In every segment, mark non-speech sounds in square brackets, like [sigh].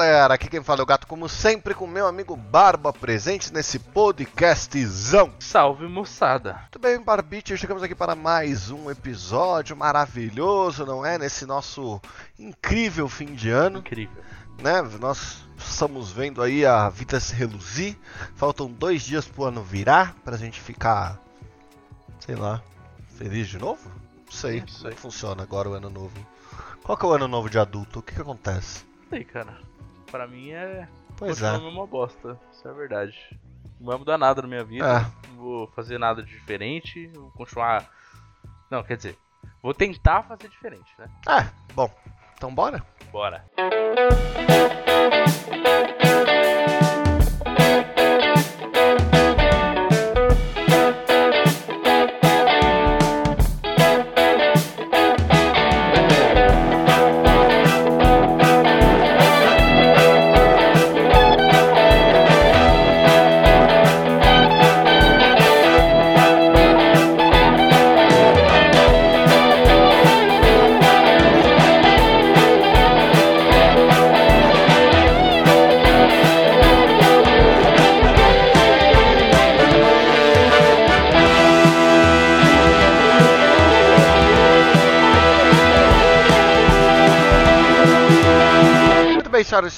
galera, aqui quem fala é o Gato, como sempre, com meu amigo Barba presente nesse podcastzão. Salve moçada! Muito bem, Barbite, chegamos aqui para mais um episódio maravilhoso, não é? Nesse nosso incrível fim de ano, Incrível. né? Nós estamos vendo aí a vida se reluzir, faltam dois dias pro ano virar, pra gente ficar, sei lá, feliz de novo? Não sei Não sei. funciona agora o ano novo. Qual que é o ano novo de adulto? O que que acontece? Aí, cara. Pra mim é. Pois continua é. a mesma bosta. Isso é verdade. Não vai mudar nada na minha vida. É. Não vou fazer nada de diferente. Vou continuar. Não, quer dizer. Vou tentar fazer diferente, né? É, bom, então bora? Bora. Muito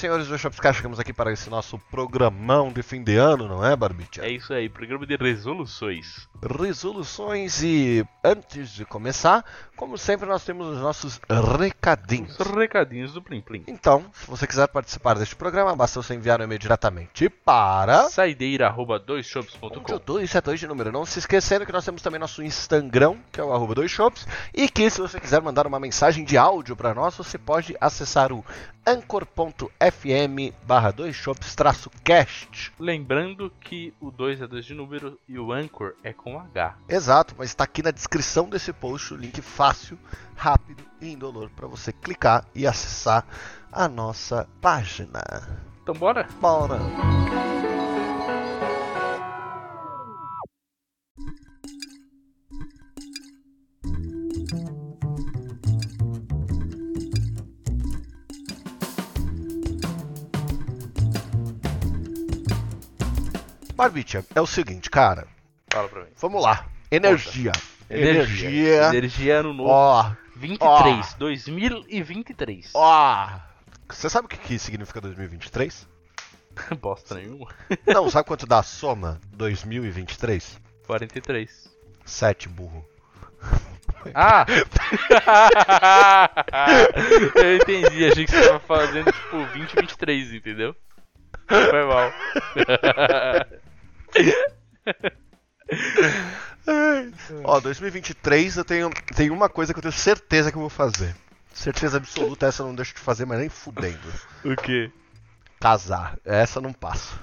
senhores do Shopscast, chegamos aqui para esse nosso programão de fim de ano, não é, Barbicha? É isso aí, programa de resoluções. Resoluções e antes de começar, como sempre, nós temos os nossos recadinhos. Os recadinhos do Plim Plim. Então, se você quiser participar deste programa, basta você enviar um e-mail diretamente para Saideira arroba onde o doisshops.com. 272 de número. Não se esquecendo que nós temos também nosso Instagram, que é o arroba 2shops, e que se você quiser mandar uma mensagem de áudio para nós, você pode acessar o anchor.fm barra 2shops traço cast. Lembrando que o 2 é 2 de número e o Anchor é com H. Exato, mas está aqui na descrição desse post o link fácil, rápido e indolor para você clicar e acessar a nossa página. Então bora? Bora! Barbicha, é o seguinte, cara. Fala pra mim. Vamos lá. Energia. Energia. Energia ano novo. Ó, 23. 2023. ó. Você sabe o que, que significa 2023? [laughs] Bosta nenhuma. Não, sabe quanto dá a soma 2023? 43. 7, burro. Ah! [laughs] Eu entendi, achei que você tava fazendo tipo 20, 23, entendeu? Foi mal. [laughs] [laughs] Ó, 2023 eu tenho, tenho uma coisa que eu tenho certeza que eu vou fazer. Certeza absoluta, essa eu não deixo de fazer, mas nem fudendo. o quê? Casar. Essa não passa.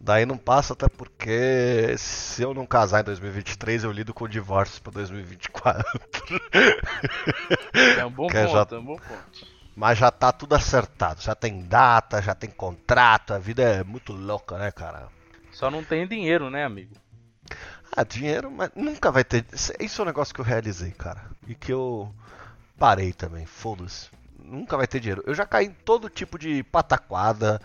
Daí não passa até porque se eu não casar em 2023, eu lido com o divórcio pra 2024. É um bom [laughs] Quer ponto, já- é um bom ponto. Mas já tá tudo acertado. Já tem data, já tem contrato. A vida é muito louca, né, cara? Só não tem dinheiro, né, amigo? Ah, dinheiro, mas nunca vai ter. Isso é um negócio que eu realizei, cara. E que eu parei também, foda-se. Nunca vai ter dinheiro. Eu já caí em todo tipo de pataquada,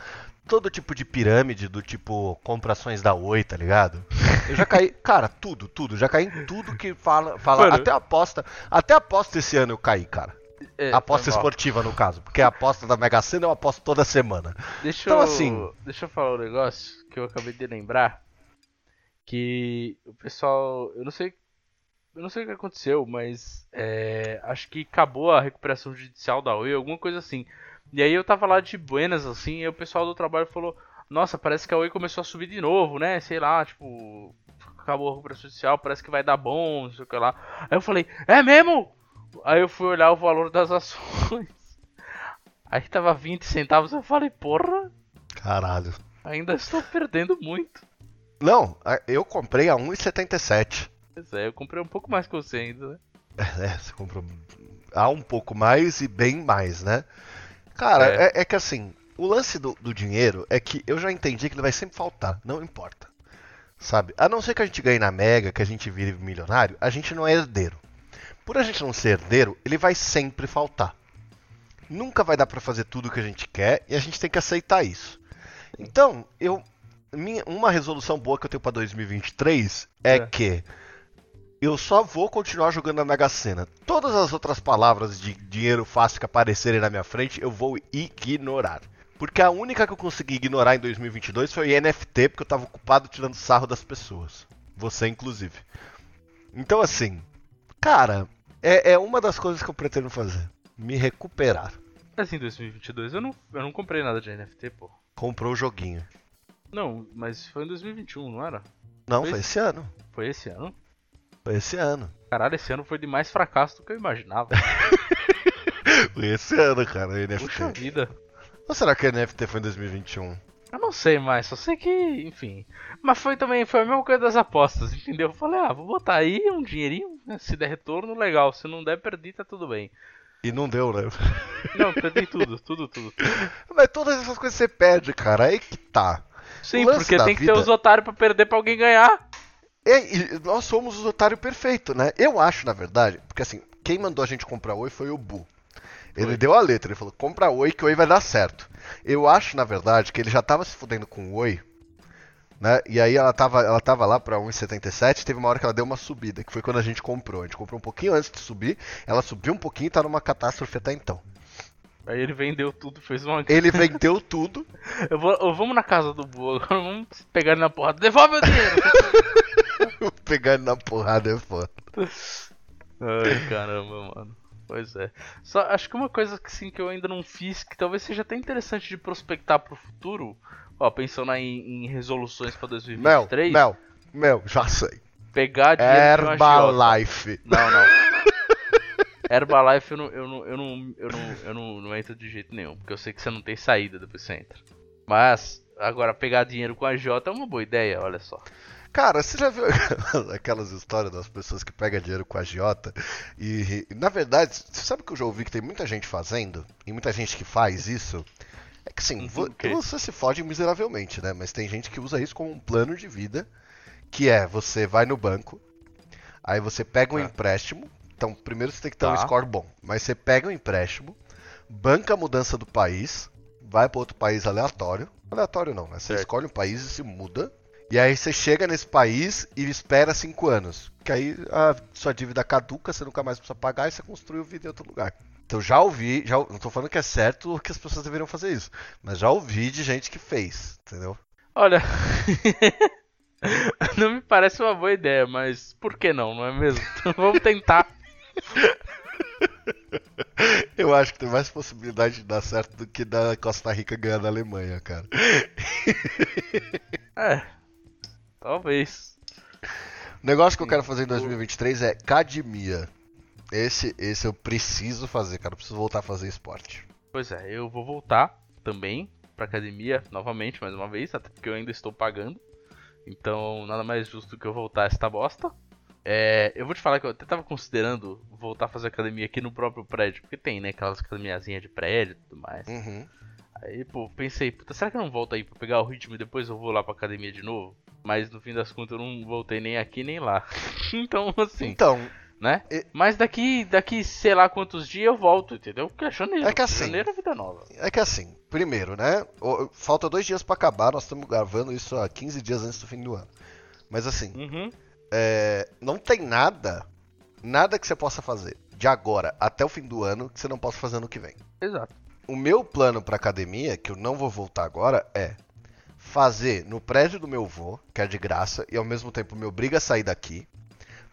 todo tipo de pirâmide, do tipo comprações da Oi, tá ligado? Eu já caí, [laughs] cara, tudo, tudo. Já caí em tudo que fala. fala Mano. até aposta. Até aposta esse ano eu caí, cara. É, aposta esportiva, no caso. Porque a aposta da Mega Sena eu aposto toda semana. Deixa Então, eu, assim- Deixa eu falar um negócio que eu acabei de lembrar. Que o pessoal. Eu não sei. Eu não sei o que aconteceu, mas. é, acho que acabou a recuperação judicial da Oi, alguma coisa assim. E aí eu tava lá de Buenas, assim, e o pessoal do trabalho falou: Nossa, parece que a Oi começou a subir de novo, né? Sei lá, tipo. Acabou a recuperação judicial, parece que vai dar bom, não sei o que lá. Aí eu falei: É mesmo? Aí eu fui olhar o valor das [laughs] ações. Aí tava 20 centavos, eu falei: Porra. Caralho. Ainda estou perdendo muito. Não, a- eu comprei a 1,77. Pois é, eu comprei um pouco mais que você ainda, né? É, você comprou há um pouco mais e bem mais, né? Cara, É. é, é que assim, o lance do, do dinheiro é que eu já entendi que ele vai sempre faltar, não importa. Sabe? A não ser que a gente ganhe na Mega, que a gente vire milionário, a gente não é herdeiro. Por a gente não ser herdeiro, ele vai sempre faltar. Nunca vai dar pra fazer tudo o que a gente quer e a gente tem que aceitar isso. Então, eu minha, uma resolução boa que eu tenho pra 2023 é, É. que eu só vou continuar jogando na Mega Sena. Todas as outras palavras de dinheiro fácil que aparecerem na minha frente, eu vou ignorar. Porque a única que eu consegui ignorar em 2022 foi NFT, porque eu tava ocupado tirando sarro das pessoas. Você, inclusive. Então, assim, cara, é, é uma das coisas que eu pretendo fazer. Me recuperar. Mas em 2022 eu não, eu não comprei nada de NFT, pô. Comprou o joguinho. Não, mas foi em 2021, não era? Não, Foi foi esse ano. Foi esse ano? Foi esse ano. Caralho, esse ano foi de mais fracasso do que eu imaginava. [laughs] Foi esse ano, cara, o NFT. Puxa vida. Ou será que o NFT foi em 2021? Eu não sei mais, só sei que, enfim. Mas foi também, foi a mesma coisa das apostas, entendeu? Eu falei, ah, vou botar aí um dinheirinho, né? se der retorno, legal. Se não der, perdi, tá tudo bem. E não deu, né? Não, perdi tudo, tudo, tudo. tudo. [laughs] Mas todas essas coisas você perde, cara. Aí que tá. Sim, porque tem que vida- ter os otários pra perder pra alguém ganhar. E, e nós somos os otários perfeitos, né? Eu acho, na verdade, porque assim, quem mandou a gente comprar Oi foi o Bu. Ele Foi. deu a letra, ele falou, compra Oi que Oi vai dar certo. Eu acho, na verdade, que ele já tava se fudendo com Oi, né? E aí ela tava, ela tava lá pra 1,77, teve uma hora que ela deu uma subida, que foi quando a gente comprou. A gente comprou um pouquinho antes de subir, ela subiu um pouquinho e tá numa catástrofe até então. Aí ele vendeu tudo, fez uma. [laughs] Ele vendeu tudo, [laughs] Eu vou, eu- vamos na casa do Boa, [laughs] agora vamos pegar ele na porrada. Devolve o dinheiro! pegar ele na porrada é foda. Ai, caramba, mano. Pois é. Só acho que uma coisa que sim que eu ainda não fiz, que talvez seja até interessante de prospectar pro futuro, ó, pensando aí em, em resoluções pra Mel, 2023, Mel, Mel, já sei. pegar dinheiro. Herbalife. Não, não. Herbalife eu não, eu não, eu não, eu não, eu não, não entro de jeito nenhum, porque eu sei que você não tem saída depois que você entra. Mas, agora, pegar dinheiro com a Jota é uma boa ideia, olha só. Cara, você já viu [laughs] aquelas histórias das pessoas que pegam dinheiro com a agiota? E, na verdade, você sabe que eu já ouvi que tem muita gente fazendo? E muita gente que faz isso? É que sim, Uhum, vo- ok. você se fode miseravelmente, né? Mas tem gente que usa isso como um plano de vida, que é, você vai no banco, aí você pega um Tá. empréstimo, então primeiro você tem que ter um Tá. score bom, mas você pega um empréstimo, banca a mudança do país, vai para outro país aleatório, aleatório não, né? Você Certo. escolhe um país e se muda, e aí você chega nesse país e espera cinco anos. Que aí a sua dívida caduca, você nunca mais precisa pagar e você construi o vida em outro lugar. Então já ouvi, já, não tô falando que é certo ou que as pessoas deveriam fazer isso, mas já ouvi de gente que fez, entendeu? Olha, [laughs] não me parece uma boa ideia, mas por que não, não é mesmo? [laughs] Vamos tentar. [laughs] Eu acho que tem mais possibilidade de dar certo do que da Costa Rica ganhar da Alemanha, cara. É, talvez. O negócio que eu quero fazer em 2023 é academia. Esse, esse eu preciso fazer, cara. Eu preciso voltar a fazer esporte. Pois é, eu vou voltar também pra academia novamente, mais uma vez, até porque eu ainda estou pagando. Então, nada mais justo que eu voltar a esta bosta. É, eu vou te falar que eu até tava considerando voltar a fazer academia aqui no próprio prédio, porque tem, né, aquelas academiazinhas de prédio e tudo mais. Uhum. Aí, pô, pensei, puta, será que eu não volto aí pra pegar o ritmo e depois eu vou lá pra academia de novo? Mas no fim das contas eu não voltei nem aqui nem lá. [laughs] então, assim, Então, né? e- Mas daqui, daqui sei lá quantos dias eu volto, entendeu? Porque é janeiro. É que assim- Janeiro é vida nova. é que assim, primeiro, né? Falta dois dias pra acabar, nós estamos gravando isso há 15 dias antes do fim do ano. Mas assim, Uhum. É, não tem nada, nada que você possa fazer de agora até o fim do ano que você não possa fazer no que vem. Exato. O meu plano pra academia, que eu não vou voltar agora, é fazer no prédio do meu vô, que é de graça, e ao mesmo tempo me obriga a sair daqui,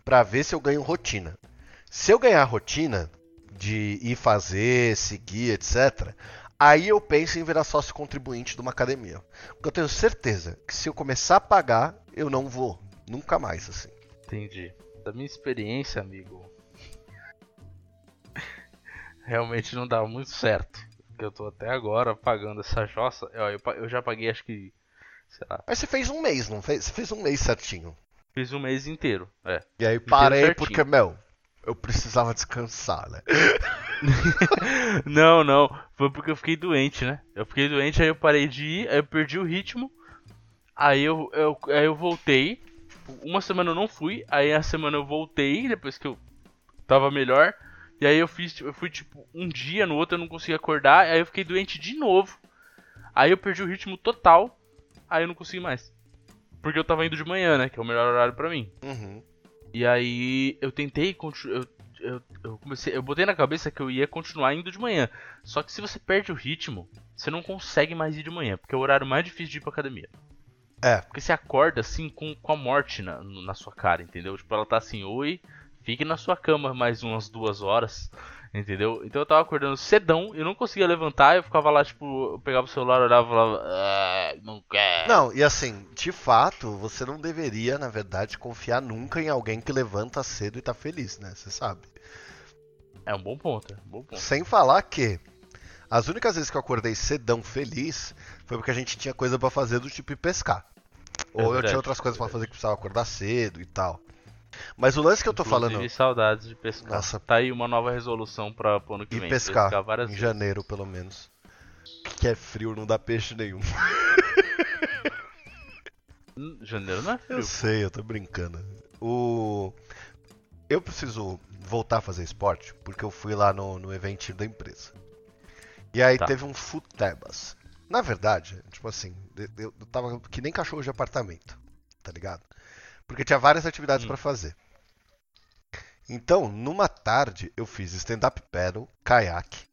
pra ver se eu ganho rotina. Se eu ganhar rotina de ir fazer, seguir, etc., aí eu penso em virar sócio contribuinte de uma academia. Porque eu tenho certeza que se eu começar a pagar, eu não vou. Nunca mais, assim. Entendi. Da minha experiência, amigo. [laughs] Realmente não dá muito certo. Porque eu tô até agora pagando essa jossa. Eu, pa- eu já paguei acho que. Sei lá. Mas você fez um mês, não fez? Você fez um mês certinho. Fiz um mês inteiro. É. E aí parei porque, meu, eu precisava descansar, né? [laughs] Não, não. Foi porque eu fiquei doente, né? Eu fiquei doente, aí eu parei de ir, aí eu perdi o ritmo. Aí eu, eu, aí eu voltei. Uma semana eu não fui, aí a semana eu voltei, depois que eu tava melhor. E aí eu fiz, eu fui tipo um dia, no outro eu não consegui acordar, aí eu fiquei doente de novo. Aí eu perdi o ritmo total, aí eu não consegui mais. Porque eu tava indo de manhã, né? Que é o melhor horário pra mim. Uhum. E aí eu tentei eu, eu, eu comecei, eu botei na cabeça que eu ia continuar indo de manhã. Só que se você perde o ritmo, você não consegue mais ir de manhã, porque é o horário mais difícil de ir pra academia. É. Porque você acorda assim com, com a morte na, na sua cara, entendeu? Tipo, ela tá assim, oi, fique na sua cama mais umas duas horas, [laughs] entendeu? Então eu tava acordando cedão, eu não conseguia levantar, eu ficava lá, tipo, eu pegava o celular, olhava e falava, ah, não quer. Não, e assim, de fato, você não deveria, na verdade, confiar nunca em alguém que levanta cedo e tá feliz, né? Você sabe. É um bom ponto, é um bom ponto. Sem falar que as únicas vezes que eu acordei cedão feliz foi porque a gente tinha coisa para fazer do tipo ir pescar. É Ou verdade, eu tinha outras coisas para fazer que precisava acordar cedo e tal. Mas o lance que eu tô Inclusive, falando. saudades de pescar. Nossa. Tá aí uma nova resolução pra pro ano que e vem. pescar, pescar várias em vezes. janeiro, pelo menos. Que é frio, não dá peixe nenhum. Hum, janeiro não é frio. Eu sei, eu tô brincando. O. Eu preciso voltar a fazer esporte porque eu fui lá no, no eventinho da empresa. E aí tá. teve um futebas. Na verdade, tipo assim, eu, tava que nem cachorro de apartamento, tá ligado? Porque tinha várias atividades hum. para fazer. Então, numa tarde, eu fiz stand-up paddle, caiaque,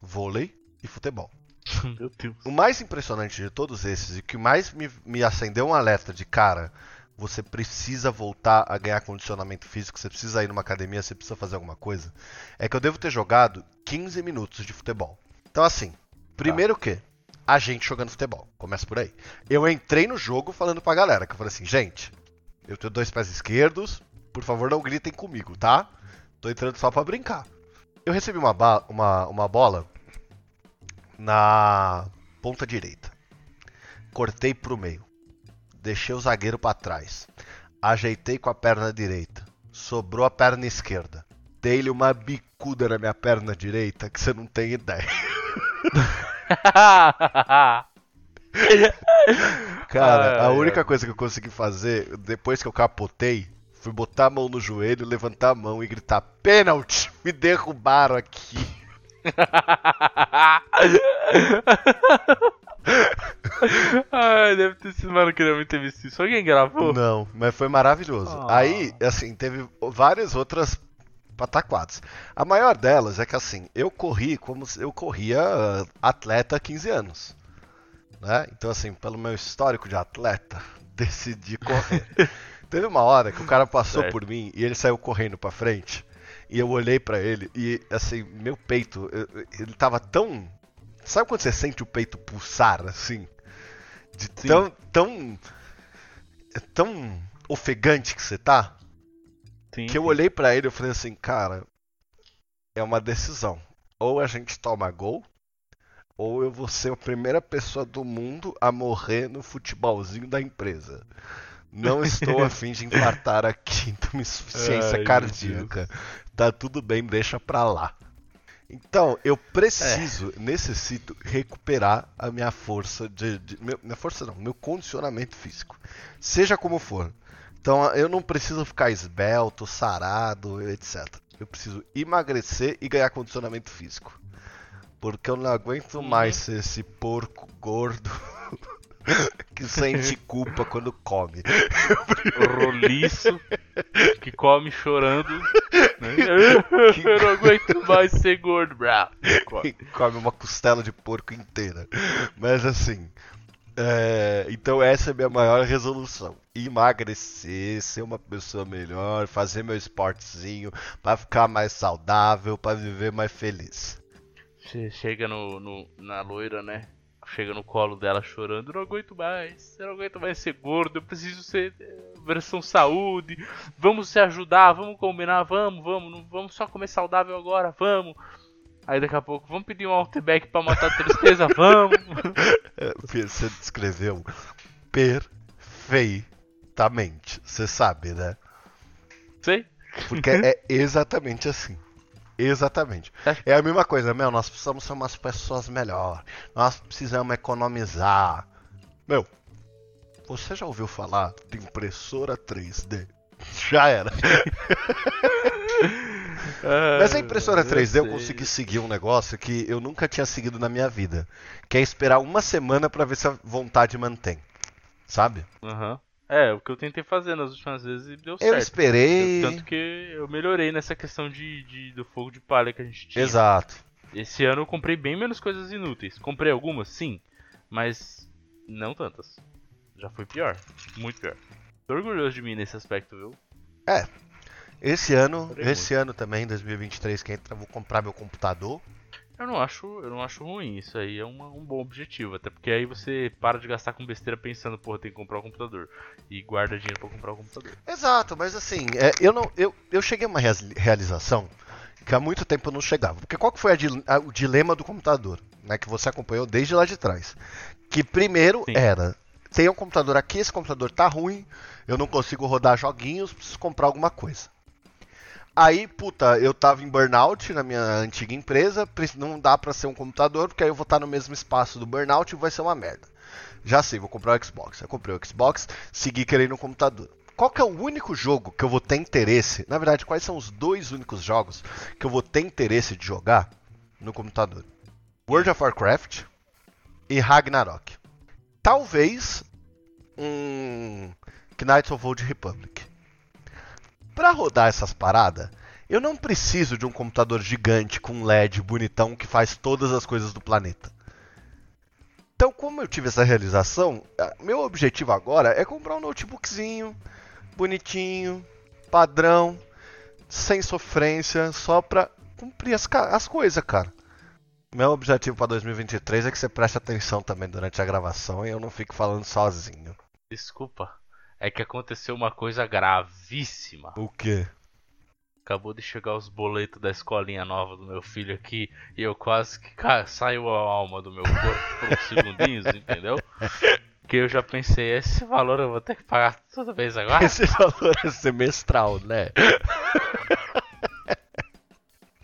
vôlei e futebol. [laughs] Meu Deus. O mais impressionante de todos esses e que mais me, me acendeu um alerta de cara, você precisa voltar a ganhar condicionamento físico, você precisa ir numa academia, você precisa fazer alguma coisa, é que eu devo ter jogado 15 minutos de futebol. Então, assim, primeiro tá. que a gente jogando futebol. Começa por aí. Eu entrei no jogo falando pra galera, que eu falei assim, gente, eu tenho dois pés esquerdos, por favor não gritem comigo, tá? Tô entrando só pra brincar. Eu recebi uma, uma, uma bola na ponta direita. Cortei pro meio. Deixei o zagueiro para trás. Ajeitei com a perna direita. Sobrou a perna esquerda. Dei-lhe uma bicuda na minha perna direita que você não tem ideia. [laughs] [laughs] Cara, a única coisa que eu consegui fazer depois que eu capotei foi botar a mão no joelho, levantar a mão e gritar: pênalti! Me derrubaram aqui. [laughs] Ai, deve ter sido, mano, queria muito ter visto isso. Alguém gravou? Não, mas foi maravilhoso. Ah. Aí, assim, teve várias outras pataquadas. A maior delas é que, assim, eu corri como eu corria atleta há 15 anos. Né? Então, assim, pelo meu histórico de atleta, [laughs] decidi correr. [laughs] Teve uma hora que o cara passou certo. por mim e ele saiu correndo pra frente. E eu olhei para ele e, assim, meu peito, ele tava tão. Sabe quando você sente o peito pulsar, assim? De Sim. tão. tão. tão ofegante que você tá? Sim, que eu olhei para ele e falei assim, cara, é uma decisão. Ou a gente toma gol, ou eu vou ser a primeira pessoa do mundo a morrer no futebolzinho da empresa. Não estou afim [laughs] de infartar aqui, [laughs] então insuficiência Ai, cardíaca. Tá tudo bem, deixa pra lá. Então, eu preciso, é. necessito recuperar a minha força de, de meu, minha força não, meu condicionamento físico. Seja como for. Então, eu não preciso ficar esbelto, sarado, etc. Eu preciso emagrecer e ganhar condicionamento físico. Porque eu não aguento uhum. mais ser esse porco gordo [laughs] que sente [laughs] culpa quando come. Roliço, que come chorando. Né? [laughs] Que... Eu não aguento mais ser gordo, bravo. Come. come uma costela de porco inteira. Mas assim. É... então essa é a minha maior resolução. Emagrecer, ser uma pessoa melhor, fazer meu esportezinho para ficar mais saudável, para viver mais feliz. Você chega no, no, na loira, né? chega no colo dela chorando, não aguento mais, eu não aguento mais ser gordo, eu preciso ser eh, versão saúde, vamos se ajudar, vamos combinar, vamos, vamos, vamos só comer saudável agora, vamos. Aí daqui a pouco, vamos pedir um outback pra matar a tristeza, [laughs] vamos. Você descreveu perfeitamente, você sabe, né? Sei. Porque é exatamente assim. Exatamente. É. é a mesma coisa, meu, nós precisamos ser umas pessoas melhores. Nós precisamos economizar. Meu, você já ouviu falar de impressora 3D? [laughs] Já era. [laughs] Mas a impressora 3D eu consegui seguir um negócio que eu nunca tinha seguido na minha vida. Que é esperar uma semana para ver se a vontade mantém. Sabe? Aham. Uhum. É, o que eu tentei fazer nas últimas vezes e deu certo. Eu esperei. Tanto que eu melhorei nessa questão de, de, do fogo de palha que a gente tinha. Exato. Esse ano eu comprei bem menos coisas inúteis. Comprei algumas, sim, mas não tantas. Já foi pior. Muito pior. Tô orgulhoso de mim nesse aspecto, viu? É. Esse ano, esse ano também, 2023, que entra, vou comprar meu computador. Eu não acho, eu não acho ruim, isso aí é uma, um bom objetivo, até porque aí você para de gastar com besteira pensando, porra, tem que comprar um computador e guarda dinheiro para comprar um computador. Exato, mas assim, é, eu não, eu, eu cheguei a uma realização que há muito tempo eu não chegava, porque qual que foi a, a, o dilema do computador, né, que você acompanhou desde lá de trás, que primeiro Sim. era tem um computador aqui, esse computador tá ruim, eu não consigo rodar joguinhos, preciso comprar alguma coisa. Aí, puta, eu tava em burnout na minha antiga empresa, não dá pra ser um computador, porque aí eu vou estar no mesmo espaço do burnout e vai ser uma merda. Já sei, vou comprar o Xbox. Eu comprei o Xbox, segui querendo um computador. Qual que é o único jogo que eu vou ter interesse? Na verdade, quais são os dois únicos jogos que eu vou ter interesse de jogar no computador? World of Warcraft e Ragnarok. Talvez um Knights of Old Republic. Para rodar essas paradas, eu não preciso de um computador gigante com LED bonitão que faz todas as coisas do planeta. Então, como eu tive essa realização, meu objetivo agora é comprar um notebookzinho, bonitinho, padrão, sem sofrência, só pra cumprir as, as coisas, cara. Meu objetivo para 2023 é que você preste atenção também durante a gravação e eu não fique falando sozinho. Desculpa é que aconteceu uma coisa gravíssima. O quê? Acabou de chegar os boletos da escolinha nova do meu filho aqui e eu quase que saiu a alma do meu corpo por uns segundinhos, entendeu? Que eu já pensei, esse valor eu vou ter que pagar toda vez agora? Esse [laughs] valor é semestral, né?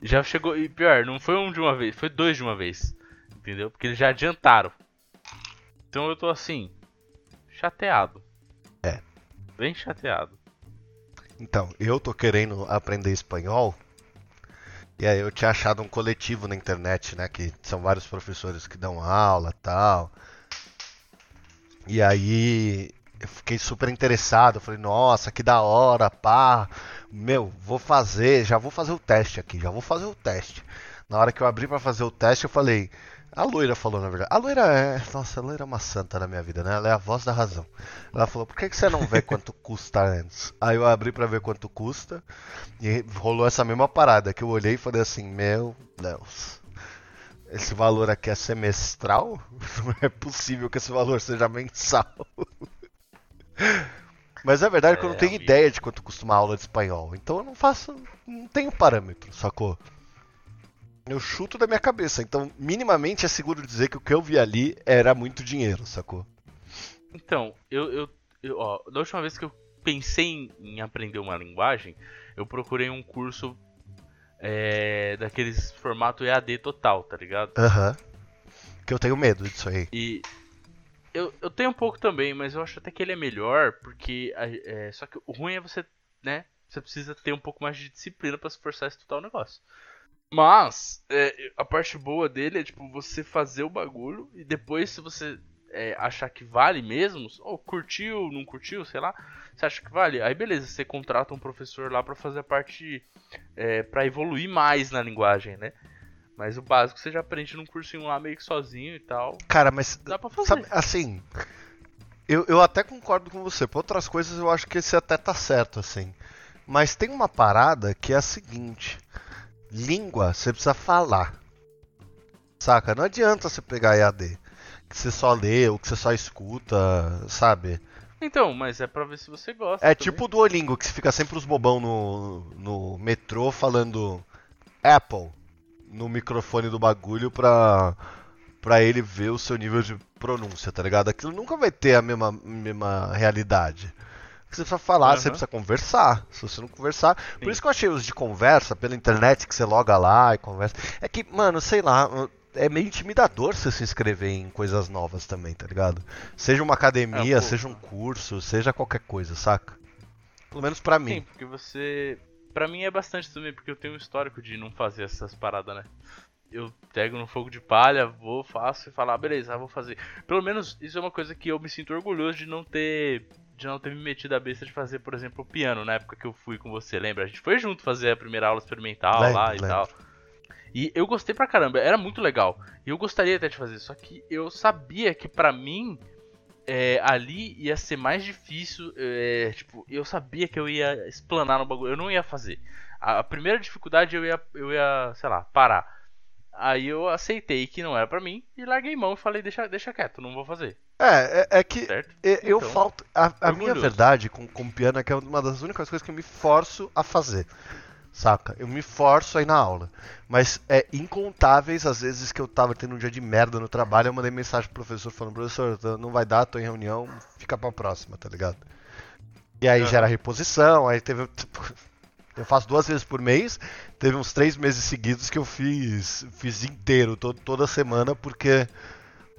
já chegou, e pior, não foi um de uma vez, foi dois de uma vez, entendeu? Porque eles já adiantaram. Então eu tô assim, chateado. Bem chateado. Então, eu tô querendo aprender espanhol. E aí eu tinha achado um coletivo na internet, né? Que são vários professores que dão aula tal. E aí eu fiquei super interessado. Falei, nossa, que da hora, pá. Meu, vou fazer, já vou fazer o teste aqui, já vou fazer o teste. Na hora que eu abri para fazer o teste, eu falei, a loira falou, na verdade. A loira é. Nossa, a loira é uma santa na minha vida, né? Ela é a voz da razão. Ela falou: por que, que você não vê quanto custa antes? Aí eu abri pra ver quanto custa. E rolou essa mesma parada que eu olhei e falei assim: Meu Deus. Esse valor aqui é semestral? [laughs] Não é possível que esse valor seja mensal. [laughs] Mas é verdade que eu não é, tenho ideia de quanto custa uma aula de espanhol. Então eu não faço. Não tenho parâmetro, sacou? Eu chuto da minha cabeça. Então, minimamente é seguro dizer que o que eu vi ali era muito dinheiro, sacou? Então, eu, eu, eu ó, da última vez que eu pensei em, em aprender uma linguagem, eu procurei um curso é, daqueles formato EAD total, tá ligado? Aham. Uhum. Que eu tenho medo disso aí. E eu, eu tenho um pouco também, mas eu acho até que ele é melhor, porque é, só que o ruim é você, né? Você precisa ter um pouco mais de disciplina para se forçar a estudar o negócio. Mas, é, a parte boa dele é, tipo, você fazer o bagulho e depois, se você é, achar que vale mesmo, ou curtiu, não curtiu, sei lá, você acha que vale, aí beleza, você contrata um professor lá para fazer a parte, é, para evoluir mais na linguagem, né? Mas o básico você já aprende num cursinho lá meio que sozinho e tal. Cara, mas, dá pra fazer. Sabe, assim, eu, eu até concordo com você, por outras coisas eu acho que esse até tá certo, assim. Mas tem uma parada que é a seguinte língua você precisa falar. Saca? Não adianta você pegar EAD. Que você só lê ou que você só escuta, sabe? Então, mas é pra ver se você gosta. É também. tipo o Duolingo, que fica sempre os bobão no, no metrô falando Apple no microfone do bagulho pra, pra ele ver o seu nível de pronúncia, tá ligado? Aquilo nunca vai ter a mesma, mesma realidade você precisa falar, uhum. você precisa conversar. Se você não conversar. Sim. Por isso que eu achei os de conversa pela internet, que você loga lá e conversa. É que, mano, sei lá, é meio intimidador você se inscrever em coisas novas também, tá ligado? Seja uma academia, é, seja um curso, seja qualquer coisa, saca? Pelo menos pra mim. Sim, porque você. pra mim é bastante também, porque eu tenho um histórico de não fazer essas paradas, né? Eu pego no fogo de palha, vou, faço e falar, ah, beleza, vou fazer. Pelo menos isso é uma coisa que eu me sinto orgulhoso de não ter de não ter me metido a besta de fazer, por exemplo, o piano na época que eu fui com você, lembra? A gente foi junto fazer a primeira aula experimental Lembro, lá e lembro. tal. E eu gostei pra caramba, era muito legal. E eu gostaria até de fazer, só que eu sabia que pra mim é, ali ia ser mais difícil. é, tipo, eu sabia que eu ia explanar no bagulho, eu não ia fazer. A, a primeira dificuldade eu ia, eu ia, sei lá, parar. Aí eu aceitei que não era pra mim e larguei mão e falei, deixa, deixa quieto, não vou fazer, É, é, é que Eu Então, falto. A, a minha verdade com, com piano é que é uma das únicas coisas que eu me forço a fazer. Saca? Eu me forço aí na aula. Mas é incontáveis as vezes que eu tava tendo um dia de merda no trabalho, eu mandei mensagem pro professor falando, professor, tá- não vai dar, tô em reunião, fica pra próxima, tá ligado? E aí Aham. gera reposição, aí teve. [laughs] eu faço duas vezes por mês, teve uns três meses seguidos que eu fiz. Fiz inteiro, to- toda semana, porque.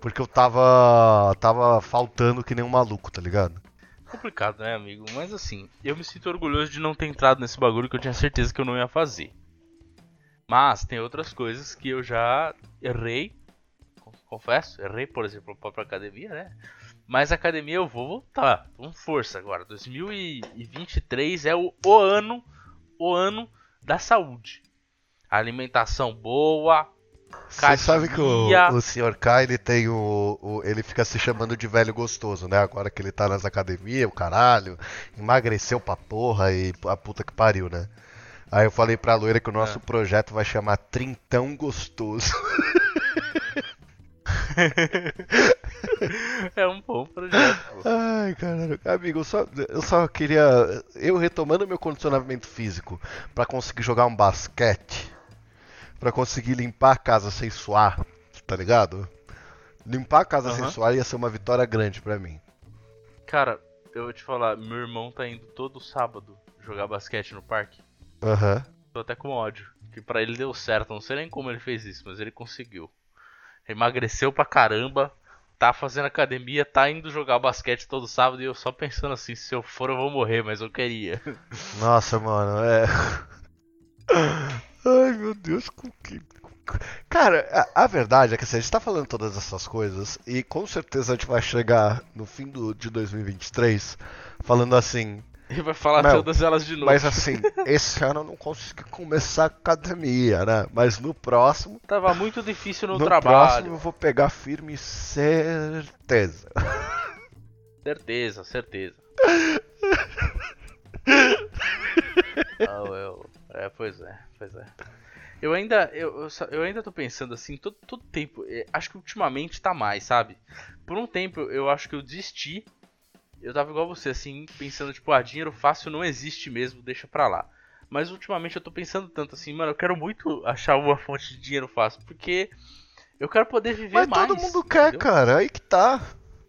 Porque eu tava. tava faltando que nem um maluco, tá ligado? Complicado, né, amigo? Mas assim, eu me sinto orgulhoso de não ter entrado nesse bagulho que eu tinha certeza que eu não ia fazer. Mas tem outras coisas que eu já errei. con- Confesso, errei, por exemplo, a própria academia, né? Mas a academia eu vou voltar com força agora. 2023 é o, o ano, o ano da saúde. Alimentação boa, Você sabe que o, o Sr. K, ele tem o, o- Ele fica se chamando de velho gostoso, né? Agora que ele tá nas academias, o caralho, emagreceu pra porra e a puta que pariu, né? Aí eu falei pra loira que o nosso É. projeto vai chamar Trintão Gostoso. [laughs] é um bom projeto. Ai, caralho. Amigo, eu só, eu só queria. Eu retomando meu condicionamento físico pra conseguir jogar um basquete, pra conseguir limpar a casa sem suar, tá ligado? Limpar a casa sem Aham. suar ia ser uma vitória grande pra mim. Cara, eu vou te falar, meu irmão tá indo todo sábado jogar basquete no parque. Aham. Tô até com ódio. Que pra ele deu certo. Não sei nem como ele fez isso, mas ele conseguiu. Emagreceu pra caramba. Tá fazendo academia, tá indo jogar basquete todo sábado e eu só pensando assim, se eu for eu vou morrer, mas eu queria. Nossa, mano, é. [laughs] Ai, meu Deus, com que. Cara, a, a verdade é que assim, a gente tá falando todas essas coisas e com certeza a gente vai chegar no fim do, de 2023 falando assim, E vai falar todas elas de novo. Mas assim, esse ano eu não consegui começar a academia, né? Mas no próximo, Tava muito difícil no, no trabalho. próximo eu vou pegar firme certeza. Certeza, certeza. [laughs] Ah, eu- É, pois é, pois é. Eu ainda, eu, eu, ainda tô pensando assim, todo, todo tempo, eh, acho que ultimamente tá mais, sabe? Por um tempo eu acho que eu desisti, eu tava igual você, assim, pensando, tipo, ah, dinheiro fácil não existe mesmo, deixa pra lá. Mas ultimamente eu tô pensando tanto assim, mano, eu quero muito achar uma fonte de dinheiro fácil, porque eu quero poder viver Mas mais. todo mundo quer, entendeu? cara. Aí que tá.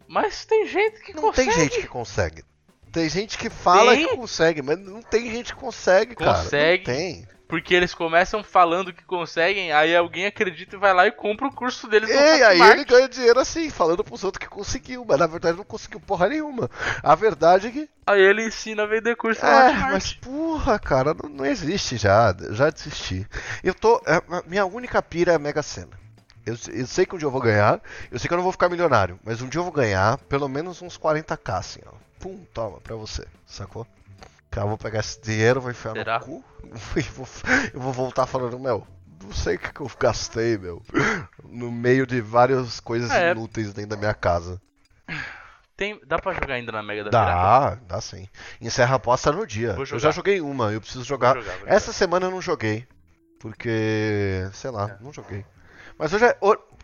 Mas tem gente que Não consegue. tem gente que consegue. Tem gente que fala Tem? que consegue, mas não tem gente que consegue, cara. Consegue. Não tem. Porque eles começam falando que conseguem, aí alguém acredita e vai lá e compra o curso deles no E aí ele ganha dinheiro assim, falando pros outros que conseguiu, mas na verdade não conseguiu porra nenhuma. A verdade é que. Aí ele ensina a vender curso no É, Hotmart. mas porra, cara, não, não existe já. Já desisti. Eu tô. é, minha única pira é a Mega Sena. Eu, eu sei que um dia eu vou ganhar, eu sei que eu não vou ficar milionário, mas um dia eu vou ganhar pelo menos uns 40k, assim, ó. Pum, toma, pra você, sacou? Eu vou pegar esse dinheiro, vou enfiar Será? no cu [laughs] e vou, eu vou voltar falando, meu, não sei o que, que eu gastei, meu. No meio de várias coisas É. inúteis dentro da minha casa. Tem, dá pra jogar ainda na Mega da Pirata? Dá, dá sim. Encerra a aposta no dia. Eu jogar. já joguei uma, eu preciso jogar. Vou jogar, vou Essa semana eu não joguei. Porque. sei lá, não joguei. Mas hoje é.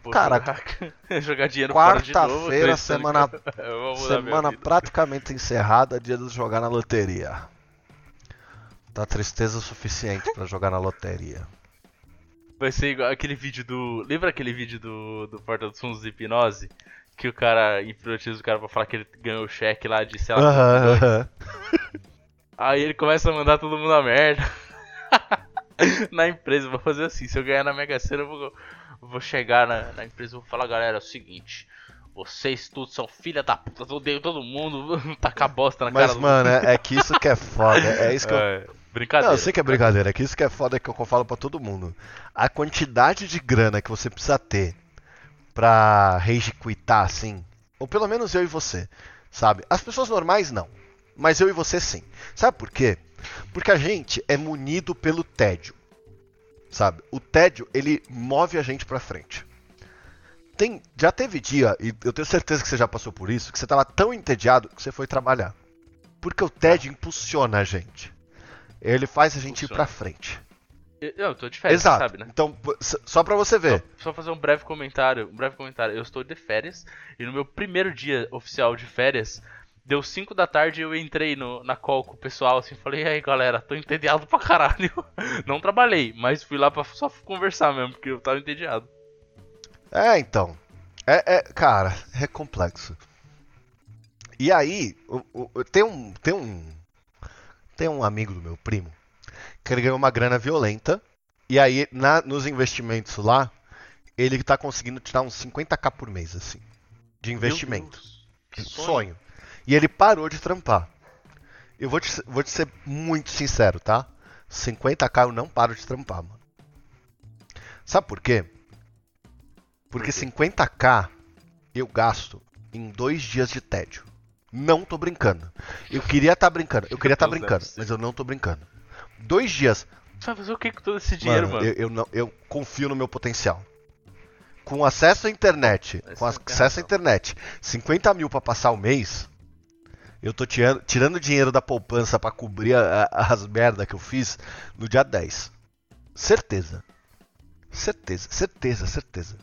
Vou cara, jogar, [laughs] jogar dinheiro. Quarta-feira, semana, [laughs] semana praticamente encerrada, dia de jogar na loteria. Tá tristeza o suficiente pra jogar na loteria. Vai ser igual aquele vídeo do. Lembra aquele vídeo do, do Porta dos Fundos de Hipnose? Que o cara hipnotiza o cara pra falar que ele ganhou o cheque lá de sei lá. Aham, aham. Aí ele começa a mandar todo mundo a merda. [laughs] na empresa, eu vou fazer assim. Se eu ganhar na Mega Sena, eu vou, eu vou chegar na, na empresa e vou falar, galera, é o seguinte. Vocês todos são filha da puta, eu odeio todo mundo, [laughs] tacar bosta na Mas, cara do mano, é, é que isso que é foda. É isso que eu [laughs] É, Brincadeira. Não, eu sei que é brincadeira, que isso que é foda que eu falo pra todo mundo. A quantidade de grana que você precisa ter pra rage quitar, assim, ou pelo menos eu e você, sabe? As pessoas normais não, mas eu e você sim. Sabe por quê? Porque a gente é munido pelo tédio, sabe? O tédio, ele move a gente pra frente. Tem, já teve dia, e eu tenho certeza que você já passou por isso, que você tava tão entediado que você foi trabalhar. Porque o tédio impulsiona a gente. Ele faz a gente ir pra frente. Eu, tô de férias, Exato. sabe, né? Então, só pra você ver. Só, só fazer um breve comentário, um breve comentário. Eu estou de férias e no meu primeiro dia oficial de férias, deu 5 da tarde e eu entrei no, na call com o pessoal assim, falei, e aí galera, tô entediado pra caralho. [laughs] Não trabalhei, mas fui lá pra só conversar mesmo, porque eu tava entediado. É, então. É, é, cara, é complexo. E aí, tem um. Tem um. Tem um amigo do meu primo que ele ganhou uma grana violenta. E aí, na- nos investimentos lá, ele tá conseguindo tirar uns 50k por mês, assim. De investimento. Que sonho. sonho. E ele parou de trampar. Eu vou te, vou te ser muito sincero, tá? 50k eu não paro de trampar, mano. Sabe por quê? Porque 50k eu gasto em dois dias de tédio. Não tô brincando. Eu queria estar brincando. Eu queria estar Deus, brincando, mas eu não tô brincando. Dois dias. Você vai fazer o que com todo esse dinheiro, mano? Eu, eu não, eu confio no meu potencial. Com acesso à internet, com acesso à internet, 50 mil pra passar o mês, eu tô tirando, tirando dinheiro da poupança pra cobrir a- a- as merda que eu fiz no dia 10. Certeza. Certeza, certeza, certeza.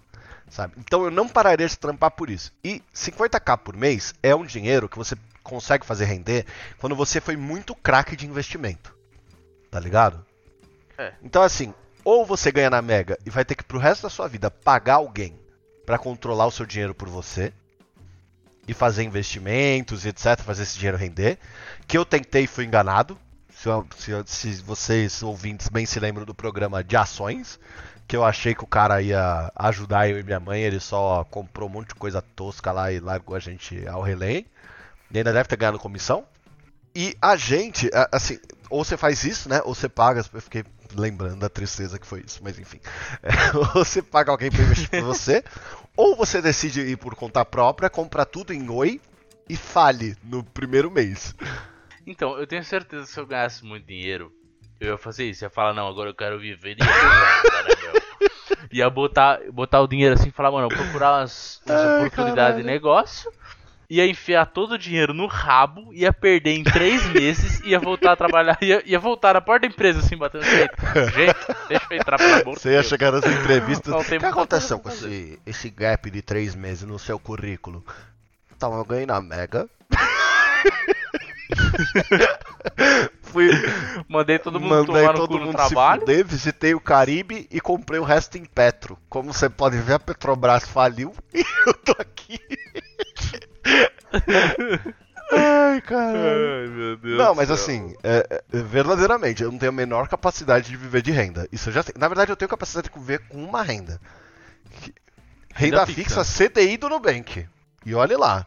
Sabe? Então eu não pararia de trampar por isso. E 50k por mês é um dinheiro que você consegue fazer render quando você foi muito craque de investimento. Tá ligado? É. Então assim, ou você ganha na Mega e vai ter que pro resto da sua vida pagar alguém pra controlar o seu dinheiro por você e fazer investimentos e etc, fazer esse dinheiro render, que eu tentei e fui enganado. Se, eu- se eu- se vocês ouvintes bem se lembram do programa de ações, que eu achei que o cara ia ajudar eu e minha mãe, ele só comprou um monte de coisa tosca lá e largou a gente ao relém. E ainda deve ter ganhado comissão. E a gente, assim, ou você faz isso, né? Ou você paga. Eu fiquei lembrando da tristeza que foi isso, mas enfim. É, [laughs] ou você paga alguém pra investir por você, [laughs] ou você decide ir por conta própria, comprar tudo em Oi e fale no primeiro mês. Então, eu tenho certeza que se eu ganhasse muito dinheiro, eu ia fazer isso. Ia falar, não, agora eu quero viver de? [laughs] Ia botar, botar o dinheiro assim e falar, mano, procurar umas, umas Ai, oportunidades de negócio. Ia enfiar todo o dinheiro no rabo, ia perder em três [laughs] meses, ia voltar a trabalhar, ia, ia voltar na porta da empresa assim, batendo gente. Gente, deixa eu entrar pelo amor Você ia chegar nas entrevistas. O que aconteceu com esse, esse gap de três meses no seu currículo? Então, eu ganhei na Mega. [laughs] [laughs] Fui, Mandei todo mundo mandei tomar todo no mundo trabalho. fuder, visitei o Caribe e comprei o resto em Petro. Como você pode ver, a Petrobras faliu e [laughs] eu tô aqui. Ai, caralho. Ai, meu Deus. Não, mas assim, é, é, verdadeiramente, eu não tenho a menor capacidade de viver de renda. Isso eu já tenho. Na verdade, eu tenho capacidade de viver com uma renda. Renda, Renda fixa, fixa. CDI do Nubank. E olhe lá.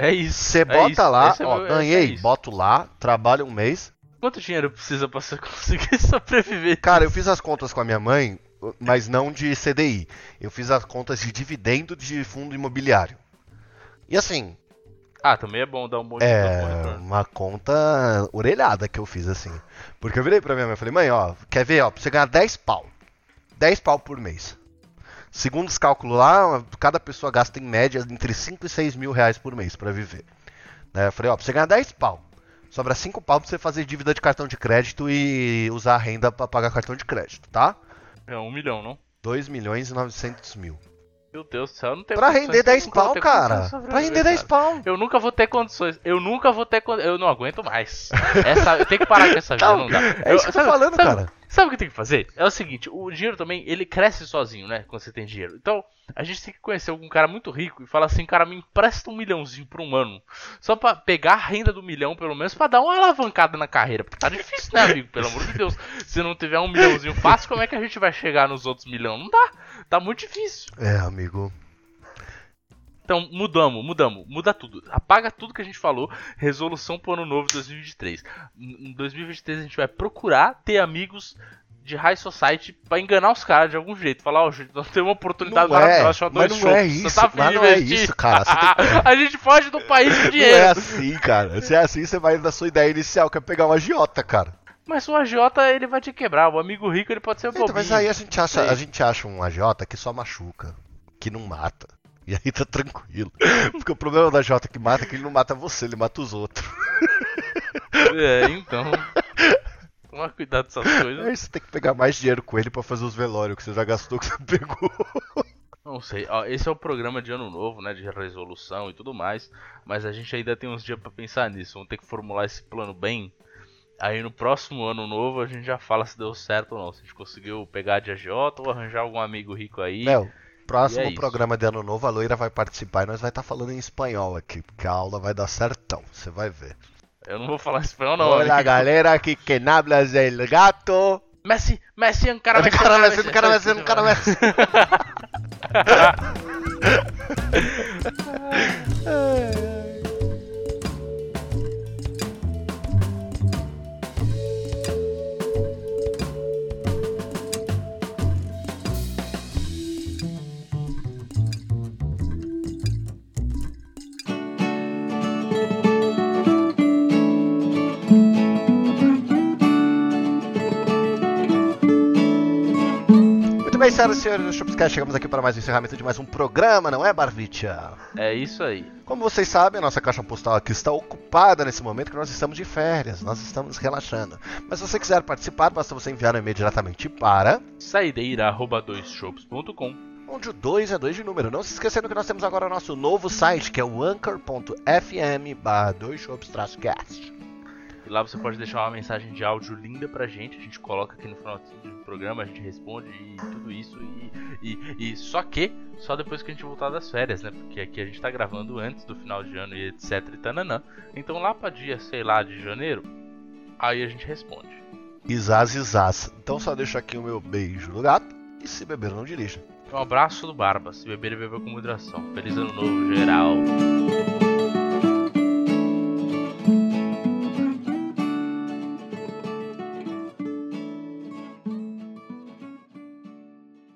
É isso. Você é bota isso, lá, esse é ó, meu- é- ganhei, é boto lá, trabalho um mês. Quanto dinheiro precisa pra você [laughs] conseguir sobreviver? Cara, eu fiz as contas com a minha mãe, mas não de CDI. Eu fiz as contas de dividendo de fundo imobiliário. E assim, Ah, também é bom dar um monte É, de retorno. uma conta orelhada que eu fiz assim. Porque eu virei pra minha mãe e falei, mãe, ó, quer ver, ó, pra você ganhar 10 pau. 10 pau por mês. Segundo os cálculos lá, cada pessoa gasta em média entre 5 e 6 mil reais por mês pra viver. Né, Eu falei, ó, pra você ganhar 10 pau. Sobra 5 pau pra você fazer dívida de cartão de crédito e usar a renda pra pagar cartão de crédito, tá? É um milhão, não? 2 milhões e 900 mil. Meu Deus do céu, eu não tenho Pra condições, render eu 10 nunca vou pau, cara. Pra render 10 cara. pau. Eu nunca vou ter condições. Eu nunca vou ter condições. Eu não aguento mais. Essa, eu tenho que parar com essa [laughs] vida, Não, não dá. é isso que eu tô falando, sabe- cara. Sabe o que tem que fazer? É o seguinte, o dinheiro também, ele cresce sozinho, né? Quando você tem dinheiro. Então, a gente tem que conhecer algum cara muito rico e falar assim, cara, me empresta um milhãozinho por um ano. Só pra pegar a renda do milhão, pelo menos, pra dar uma alavancada na carreira. Porque tá difícil, né, amigo? Pelo amor de Deus. Se não tiver um milhãozinho fácil, como é que a gente vai chegar nos outros milhões? Não dá. Tá muito difícil. É, amigo. Então, mudamos, mudamos, muda tudo. Apaga tudo que a gente falou. Resolução pro ano novo 2023. Em 2023 a gente vai procurar ter amigos de High Society pra enganar os caras de algum jeito. Falar, ó, oh, gente, nós temos uma oportunidade não é, maravilhosa, mas não shows. é isso, tá mas não é isso, cara. Tem... [laughs] a gente foge do país de dinheiro. Não é assim, cara. Se é assim, você vai da sua ideia inicial, que é pegar um agiota, cara. Mas o agiota, ele vai te quebrar. O amigo rico, ele pode ser então, Mas aí a gente, acha, a gente acha um agiota que só machuca, que não mata. [laughs] E aí tá tranquilo. Porque o problema da Jota que mata é que ele não mata você, ele mata os outros. É, então. Toma cuidado com essas coisas. Aí você tem que pegar mais dinheiro com ele para fazer os velórios que você já gastou que você [laughs] pegou. Não sei, ó, esse é o programa de ano novo, né, de resolução e tudo mais, mas a gente ainda tem uns dias para pensar nisso, vamos ter que formular esse plano bem. Aí no próximo ano novo a gente já fala se deu certo ou não, se a gente conseguiu pegar de agiota ou arranjar algum amigo rico aí. Não, próximo é programa de ano novo a Loira vai participar e nós vai estar tá falando em espanhol aqui, porque a aula vai dar certão, você vai ver. Eu não vou falar espanhol não. Olá galera, aqui quem habla é el gato. Messi, Messi, encara Messi. Encara Messi, encara Messi, encara Messi. [laughs] [laughs] [laughs] bem, senhoras e senhores do Shopscast, chegamos aqui para mais um encerramento de mais um programa, não é, Barvitia? É isso aí. Como vocês sabem, a nossa caixa postal aqui está ocupada nesse momento que nós estamos de férias, nós estamos relaxando. Mas se você quiser participar, basta você enviar um e-mail diretamente para saideira.doisshops.com onde o 2 é 2 de número. Não se esquecendo que nós temos agora o nosso novo site, que é o anchor.fm barra 2shops-cast. E lá você pode deixar uma mensagem de áudio linda pra gente, a gente coloca aqui no final do programa, a gente responde e tudo isso. E, e, e, só que, só depois que a gente voltar das férias, né? Porque aqui a gente tá gravando antes do final de ano e etc e tananã. Então lá pra dia, sei lá, de janeiro, aí a gente responde. Isaz, isaz. Então só deixo aqui o meu beijo no gato e se beber não dirija. Um abraço do Barba. Se beber, beber com moderação. Feliz ano novo, geral.